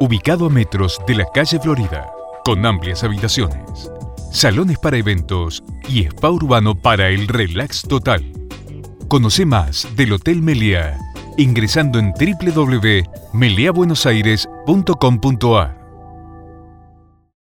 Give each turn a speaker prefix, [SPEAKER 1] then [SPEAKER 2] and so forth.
[SPEAKER 1] Ubicado a metros de la calle Florida, con amplias habitaciones, salones para eventos y spa urbano para el relax total. Conoce más del Hotel Meliá ingresando en www.meliabuenosaires.com.ar.